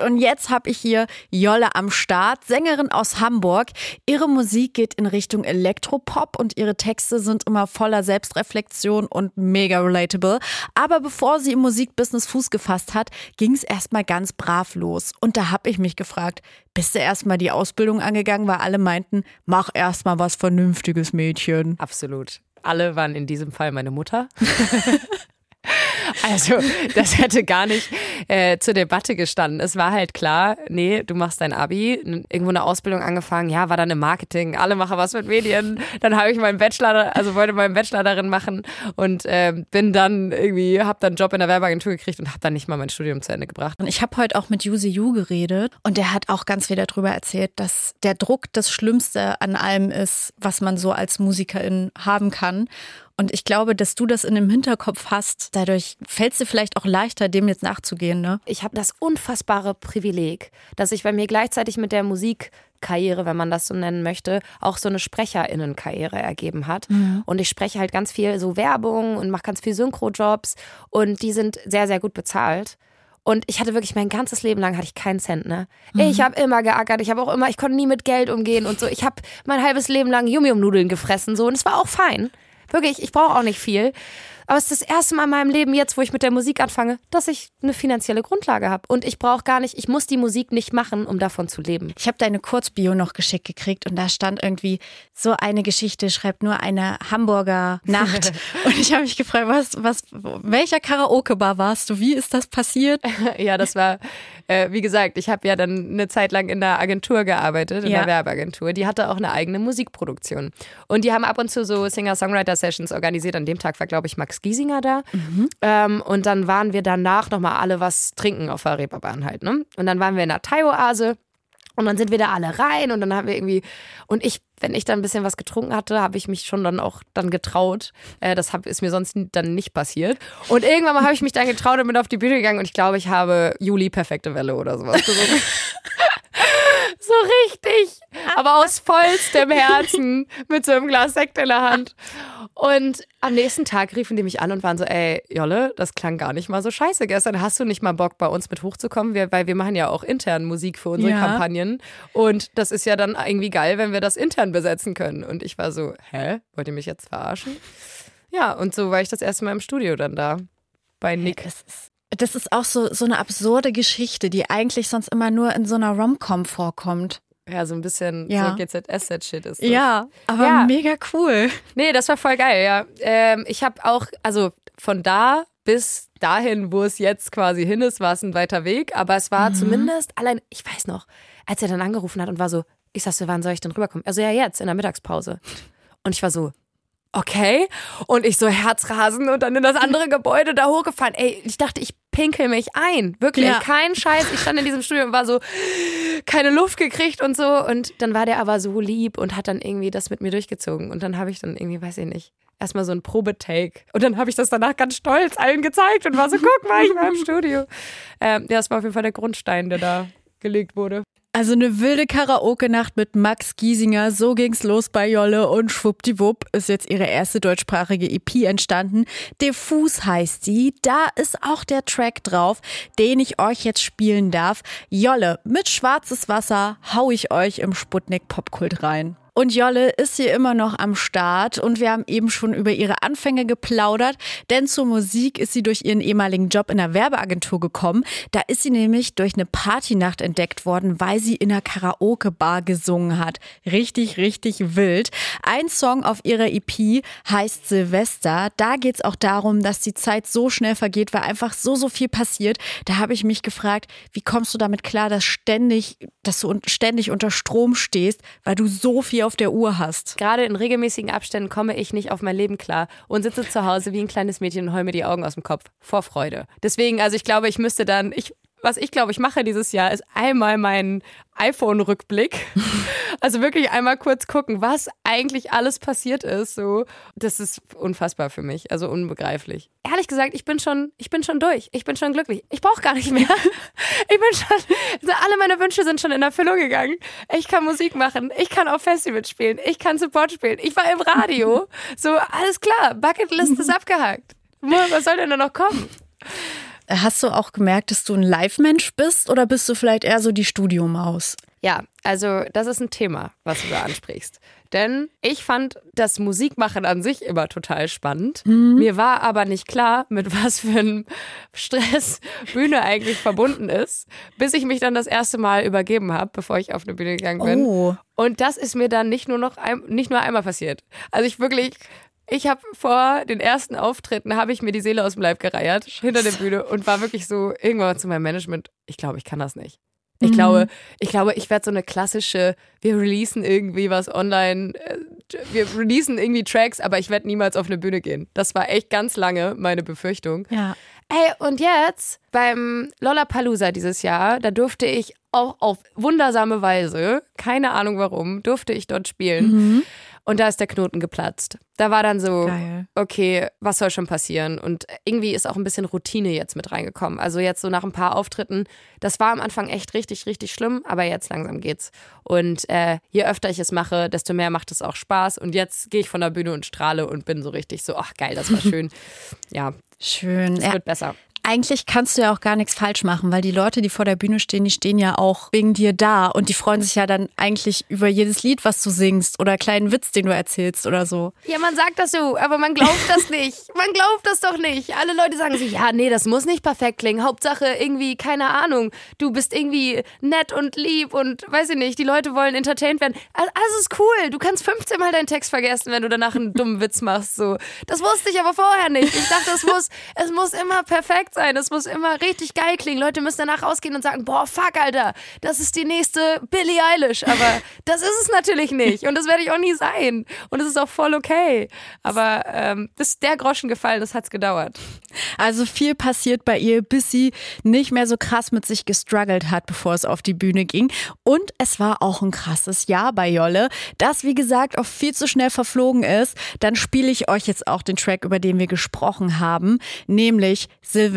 Und jetzt habe ich hier Jolle am Start, Sängerin aus Hamburg. Ihre Musik geht in Richtung Elektropop und ihre Texte sind immer voller Selbstreflexion und mega relatable. Aber bevor sie im Musikbusiness Fuß gefasst hat, ging es erstmal ganz brav los. Und da habe ich mich gefragt, bist du erstmal die Ausbildung angegangen, weil alle meinten, mach erstmal was Vernünftiges, Mädchen. Absolut. Alle waren in diesem Fall meine Mutter. Also, das hätte gar nicht äh, zur Debatte gestanden. Es war halt klar, nee, du machst dein Abi, irgendwo eine Ausbildung angefangen, ja, war dann im Marketing, alle machen was mit Medien. Dann habe ich meinen Bachelor, also wollte meinen Bachelor darin machen und äh, bin dann irgendwie, habe dann einen Job in der Werbeagentur gekriegt und habe dann nicht mal mein Studium zu Ende gebracht. Und ich habe heute auch mit Yuzi Yu geredet und der hat auch ganz viel darüber erzählt, dass der Druck das Schlimmste an allem ist, was man so als Musikerin haben kann. Und ich glaube, dass du das in dem Hinterkopf hast. Dadurch fällt es dir vielleicht auch leichter, dem jetzt nachzugehen. Ne? Ich habe das unfassbare Privileg, dass ich bei mir gleichzeitig mit der Musikkarriere, wenn man das so nennen möchte, auch so eine Sprecherinnenkarriere ergeben hat. Mhm. Und ich spreche halt ganz viel so Werbung und mache ganz viel Synchro-Jobs und die sind sehr, sehr gut bezahlt. Und ich hatte wirklich mein ganzes Leben lang hatte ich keinen Cent, ne? Mhm. Ich habe immer geackert, ich habe auch immer, ich konnte nie mit Geld umgehen und so. Ich habe mein halbes Leben lang Yum-Yum-Nudeln gefressen so und es war auch fein. Wirklich, ich brauche auch nicht viel. Aber es ist das erste Mal in meinem Leben jetzt, wo ich mit der Musik anfange, dass ich eine finanzielle Grundlage habe. Und ich brauche gar nicht, ich muss die Musik nicht machen, um davon zu leben. Ich habe deine Kurzbio noch geschickt gekriegt und da stand irgendwie, so eine Geschichte schreibt nur eine Hamburger Nacht. und ich habe mich gefragt, was, was, welcher Karaoke-Bar warst du? Wie ist das passiert? ja, das war, äh, wie gesagt, ich habe ja dann eine Zeit lang in der Agentur gearbeitet, in ja. der Werbeagentur. Die hatte auch eine eigene Musikproduktion. Und die haben ab und zu so Singer-Songwriter-Sessions organisiert. An dem Tag war, glaube ich, Max Giesinger da. Mhm. Ähm, und dann waren wir danach nochmal alle was trinken auf der Reeperbahn halt. Ne? Und dann waren wir in der Thai-Oase. Und dann sind wir da alle rein und dann haben wir irgendwie, und ich, wenn ich dann ein bisschen was getrunken hatte, habe ich mich schon dann auch dann getraut. Äh, das hab, ist mir sonst dann nicht passiert. Und irgendwann mal habe ich mich dann getraut und bin auf die Bühne gegangen und ich glaube, ich habe Juli perfekte Welle oder sowas gesungen. so richtig, aber aus vollstem Herzen mit so einem Glas Sekt in der Hand. Und am nächsten Tag riefen die mich an und waren so, ey, Jolle, das klang gar nicht mal so scheiße gestern. Hast du nicht mal Bock, bei uns mit hochzukommen? Wir, weil wir machen ja auch intern Musik für unsere ja. Kampagnen. Und das ist ja dann irgendwie geil, wenn wir das intern besetzen können. Und ich war so, hä? Wollt ihr mich jetzt verarschen? Ja, und so war ich das erste Mal im Studio dann da. Bei Nick. Das ist, das ist auch so, so eine absurde Geschichte, die eigentlich sonst immer nur in so einer Rom-Com vorkommt. Ja, so ein bisschen ja. so GZSZ-Shit ist das. Ja, aber ja. mega cool. Nee, das war voll geil, ja. Ähm, ich habe auch, also von da bis dahin, wo es jetzt quasi hin ist, war es ein weiter Weg. Aber es war mhm. zumindest allein, ich weiß noch, als er dann angerufen hat und war so, ich sagte, wann soll ich denn rüberkommen? Also ja, jetzt, in der Mittagspause. Und ich war so, okay. Und ich so Herzrasen und dann in das andere Gebäude da hochgefahren. Ey, ich dachte, ich pinkel mich ein. Wirklich, ja. kein Scheiß. Ich stand in diesem Studio und war so, keine Luft gekriegt und so. Und dann war der aber so lieb und hat dann irgendwie das mit mir durchgezogen. Und dann habe ich dann irgendwie, weiß ich nicht, erstmal so ein Probetake. Und dann habe ich das danach ganz stolz allen gezeigt und war so, guck mal, ich war im Studio. Ähm, ja, das war auf jeden Fall der Grundstein, der da gelegt wurde. Also eine wilde Karaoke-Nacht mit Max Giesinger, so ging's los bei Jolle und schwuppdiwupp ist jetzt ihre erste deutschsprachige EP entstanden. Diffus heißt sie, da ist auch der Track drauf, den ich euch jetzt spielen darf. Jolle, mit schwarzes Wasser hau ich euch im Sputnik Popkult rein. Und Jolle ist hier immer noch am Start und wir haben eben schon über ihre Anfänge geplaudert, denn zur Musik ist sie durch ihren ehemaligen Job in der Werbeagentur gekommen. Da ist sie nämlich durch eine Partynacht entdeckt worden, weil sie in einer Karaoke-Bar gesungen hat. Richtig, richtig wild. Ein Song auf ihrer EP heißt Silvester. Da geht es auch darum, dass die Zeit so schnell vergeht, weil einfach so, so viel passiert. Da habe ich mich gefragt, wie kommst du damit klar, dass ständig, dass du ständig unter Strom stehst, weil du so viel auf der Uhr hast. Gerade in regelmäßigen Abständen komme ich nicht auf mein Leben klar und sitze zu Hause wie ein kleines Mädchen und heul mir die Augen aus dem Kopf vor Freude. Deswegen, also ich glaube, ich müsste dann, ich was ich glaube, ich mache dieses Jahr, ist einmal meinen iPhone-Rückblick. Also wirklich einmal kurz gucken, was eigentlich alles passiert ist. So, das ist unfassbar für mich, also unbegreiflich. Ehrlich gesagt, ich bin schon, ich bin schon durch. Ich bin schon glücklich. Ich brauche gar nicht mehr. Ich bin schon, alle meine Wünsche sind schon in Erfüllung gegangen. Ich kann Musik machen. Ich kann auf Festivals spielen. Ich kann Support spielen. Ich war im Radio. So, alles klar. Bucketlist ist abgehakt. Was soll denn da noch kommen? Hast du auch gemerkt, dass du ein Live-Mensch bist oder bist du vielleicht eher so die Studiomaus? Ja, also das ist ein Thema, was du da ansprichst. Denn ich fand das Musikmachen an sich immer total spannend. Mhm. Mir war aber nicht klar, mit was für einem Stress Bühne eigentlich verbunden ist, bis ich mich dann das erste Mal übergeben habe, bevor ich auf eine Bühne gegangen bin. Oh. Und das ist mir dann nicht nur noch ein, nicht nur einmal passiert. Also ich wirklich ich habe vor den ersten Auftritten habe ich mir die Seele aus dem Leib gereiert hinter der Bühne und war wirklich so irgendwann zu meinem Management. Ich glaube, ich kann das nicht. Ich mhm. glaube, ich glaube, ich werde so eine klassische, wir releasen irgendwie was online, äh, wir releasen irgendwie Tracks, aber ich werde niemals auf eine Bühne gehen. Das war echt ganz lange meine Befürchtung. Ja. Ey, und jetzt beim Lollapalooza dieses Jahr, da durfte ich auch auf wundersame Weise, keine Ahnung warum, durfte ich dort spielen. Mhm. Und da ist der Knoten geplatzt. Da war dann so, Geil. okay, was soll schon passieren? Und irgendwie ist auch ein bisschen Routine jetzt mit reingekommen. Also jetzt so nach ein paar Auftritten, das war am Anfang echt richtig, richtig schlimm, aber jetzt langsam geht's. Und äh, je öfter ich es mache, desto mehr macht es auch Spaß. Und jetzt gehe ich von der Bühne und strahle und bin so richtig so, ach geil, das war schön. ja. Schön. Es ja. wird besser eigentlich kannst du ja auch gar nichts falsch machen, weil die Leute, die vor der Bühne stehen, die stehen ja auch wegen dir da und die freuen sich ja dann eigentlich über jedes Lied, was du singst oder kleinen Witz, den du erzählst oder so. Ja, man sagt das so, aber man glaubt das nicht. Man glaubt das doch nicht. Alle Leute sagen so, ja, nee, das muss nicht perfekt klingen. Hauptsache irgendwie, keine Ahnung, du bist irgendwie nett und lieb und weiß ich nicht, die Leute wollen entertained werden. Alles ist cool. Du kannst 15 Mal deinen Text vergessen, wenn du danach einen dummen Witz machst. So. Das wusste ich aber vorher nicht. Ich dachte, es muss, es muss immer perfekt sein. Es muss immer richtig geil klingen. Leute müssen danach rausgehen und sagen, boah, fuck, Alter, das ist die nächste Billie Eilish. Aber das ist es natürlich nicht. Und das werde ich auch nie sein. Und es ist auch voll okay. Aber ähm, bis der Groschen gefallen ist, hat es gedauert. Also viel passiert bei ihr, bis sie nicht mehr so krass mit sich gestruggelt hat, bevor es auf die Bühne ging. Und es war auch ein krasses Jahr bei Jolle, das wie gesagt auch viel zu schnell verflogen ist. Dann spiele ich euch jetzt auch den Track, über den wir gesprochen haben, nämlich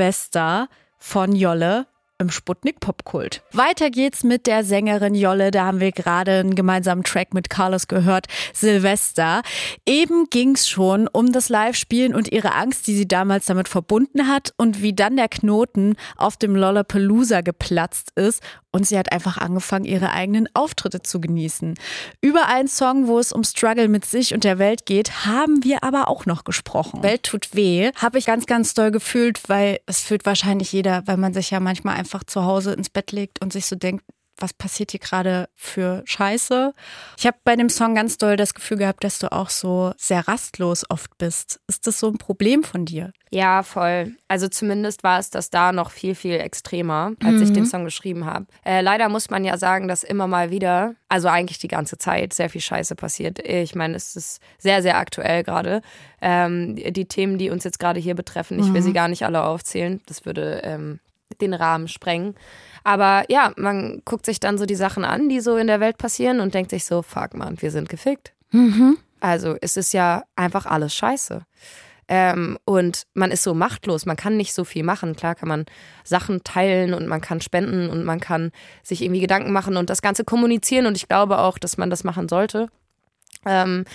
Silvester von Jolle im Sputnik Popkult. Weiter geht's mit der Sängerin Jolle. Da haben wir gerade einen gemeinsamen Track mit Carlos gehört, Silvester. Eben ging's schon um das Live-Spielen und ihre Angst, die sie damals damit verbunden hat und wie dann der Knoten auf dem Lollapalooza geplatzt ist und sie hat einfach angefangen, ihre eigenen Auftritte zu genießen. Über einen Song, wo es um Struggle mit sich und der Welt geht, haben wir aber auch noch gesprochen. Welt tut weh, habe ich ganz, ganz doll gefühlt, weil es fühlt wahrscheinlich jeder, weil man sich ja manchmal einfach zu Hause ins Bett legt und sich so denkt, was passiert hier gerade für Scheiße. Ich habe bei dem Song ganz doll das Gefühl gehabt, dass du auch so sehr rastlos oft bist. Ist das so ein Problem von dir? Ja, voll. Also zumindest war es das da noch viel, viel extremer, als mhm. ich den Song geschrieben habe. Äh, leider muss man ja sagen, dass immer mal wieder, also eigentlich die ganze Zeit, sehr viel Scheiße passiert. Ich meine, es ist sehr, sehr aktuell gerade. Ähm, die Themen, die uns jetzt gerade hier betreffen, ich will mhm. sie gar nicht alle aufzählen. Das würde ähm, den Rahmen sprengen. Aber ja, man guckt sich dann so die Sachen an, die so in der Welt passieren und denkt sich so, fuck man, wir sind gefickt. Mhm. Also es ist ja einfach alles scheiße. Ähm, und man ist so machtlos, man kann nicht so viel machen. Klar kann man Sachen teilen und man kann spenden und man kann sich irgendwie Gedanken machen und das Ganze kommunizieren und ich glaube auch, dass man das machen sollte. Ähm,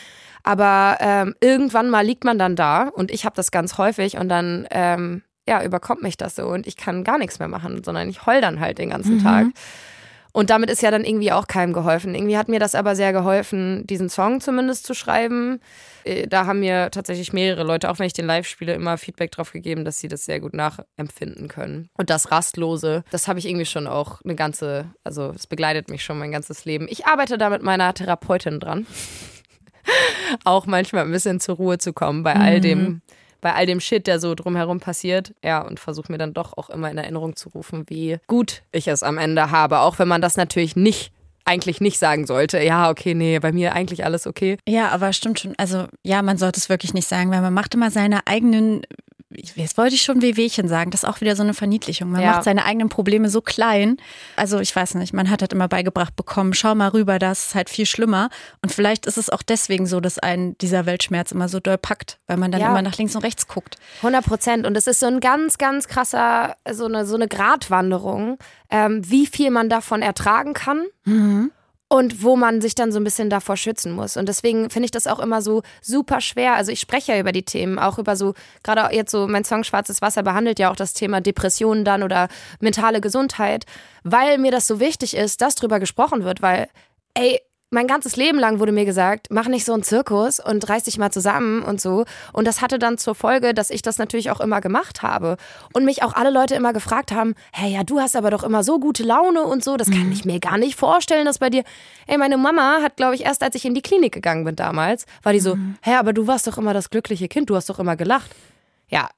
aber ähm, irgendwann mal liegt man dann da und ich habe das ganz häufig und dann ähm, ja, überkommt mich das so und ich kann gar nichts mehr machen, sondern ich heul dann halt den ganzen mhm. Tag. Und damit ist ja dann irgendwie auch keinem geholfen. Irgendwie hat mir das aber sehr geholfen, diesen Song zumindest zu schreiben. Äh, da haben mir tatsächlich mehrere Leute, auch wenn ich den live spiele, immer Feedback drauf gegeben, dass sie das sehr gut nachempfinden können. Und das Rastlose, das habe ich irgendwie schon auch eine ganze, also es begleitet mich schon mein ganzes Leben. Ich arbeite da mit meiner Therapeutin dran. auch manchmal ein bisschen zur Ruhe zu kommen bei all dem mhm bei all dem Shit, der so drumherum passiert. Ja, und versuche mir dann doch auch immer in Erinnerung zu rufen, wie gut ich es am Ende habe. Auch wenn man das natürlich nicht eigentlich nicht sagen sollte, ja, okay, nee, bei mir eigentlich alles okay. Ja, aber stimmt schon. Also ja, man sollte es wirklich nicht sagen, weil man macht immer seine eigenen jetzt wollte ich schon Wehwehchen sagen, das ist auch wieder so eine Verniedlichung. Man ja. macht seine eigenen Probleme so klein. Also ich weiß nicht, man hat halt immer beigebracht bekommen, schau mal rüber, das ist halt viel schlimmer. Und vielleicht ist es auch deswegen so, dass einen dieser Weltschmerz immer so doll packt, weil man dann ja. immer nach links und rechts guckt. 100 Prozent. Und es ist so ein ganz, ganz krasser, so eine, so eine Gratwanderung, ähm, wie viel man davon ertragen kann. Mhm und wo man sich dann so ein bisschen davor schützen muss. Und deswegen finde ich das auch immer so super schwer. Also ich spreche ja über die Themen, auch über so, gerade jetzt so mein Song Schwarzes Wasser behandelt ja auch das Thema Depressionen dann oder mentale Gesundheit, weil mir das so wichtig ist, dass drüber gesprochen wird, weil, ey, mein ganzes Leben lang wurde mir gesagt, mach nicht so einen Zirkus und reiß dich mal zusammen und so. Und das hatte dann zur Folge, dass ich das natürlich auch immer gemacht habe. Und mich auch alle Leute immer gefragt haben, hey, ja, du hast aber doch immer so gute Laune und so. Das kann mhm. ich mir gar nicht vorstellen, dass bei dir. Ey, meine Mama hat, glaube ich, erst als ich in die Klinik gegangen bin damals, war die so, mhm. hey, aber du warst doch immer das glückliche Kind, du hast doch immer gelacht. Ja,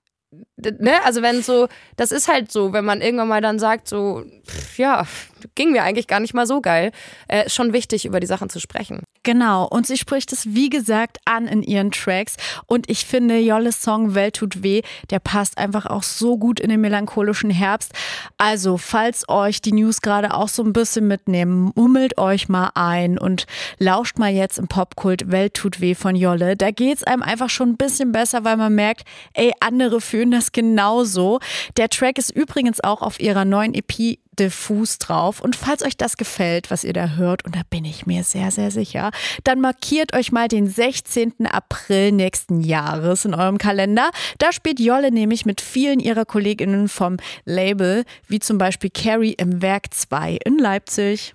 ne, also wenn so, das ist halt so, wenn man irgendwann mal dann sagt, so, pff, ja, ging mir eigentlich gar nicht mal so geil, äh, schon wichtig, über die Sachen zu sprechen. Genau, und sie spricht es wie gesagt an in ihren Tracks. Und ich finde, Jolles Song Welt tut weh, der passt einfach auch so gut in den melancholischen Herbst. Also, falls euch die News gerade auch so ein bisschen mitnehmen, mummelt euch mal ein und lauscht mal jetzt im Popkult Welt tut weh von Jolle. Da geht es einem einfach schon ein bisschen besser, weil man merkt, ey, andere fühlen das genauso. Der Track ist übrigens auch auf ihrer neuen EP diffus drauf. Und falls euch das gefällt, was ihr da hört, und da bin ich mir sehr, sehr sicher, dann markiert euch mal den 16. April nächsten Jahres in eurem Kalender. Da spielt Jolle nämlich mit vielen ihrer Kolleginnen vom Label, wie zum Beispiel Carrie im Werk 2 in Leipzig.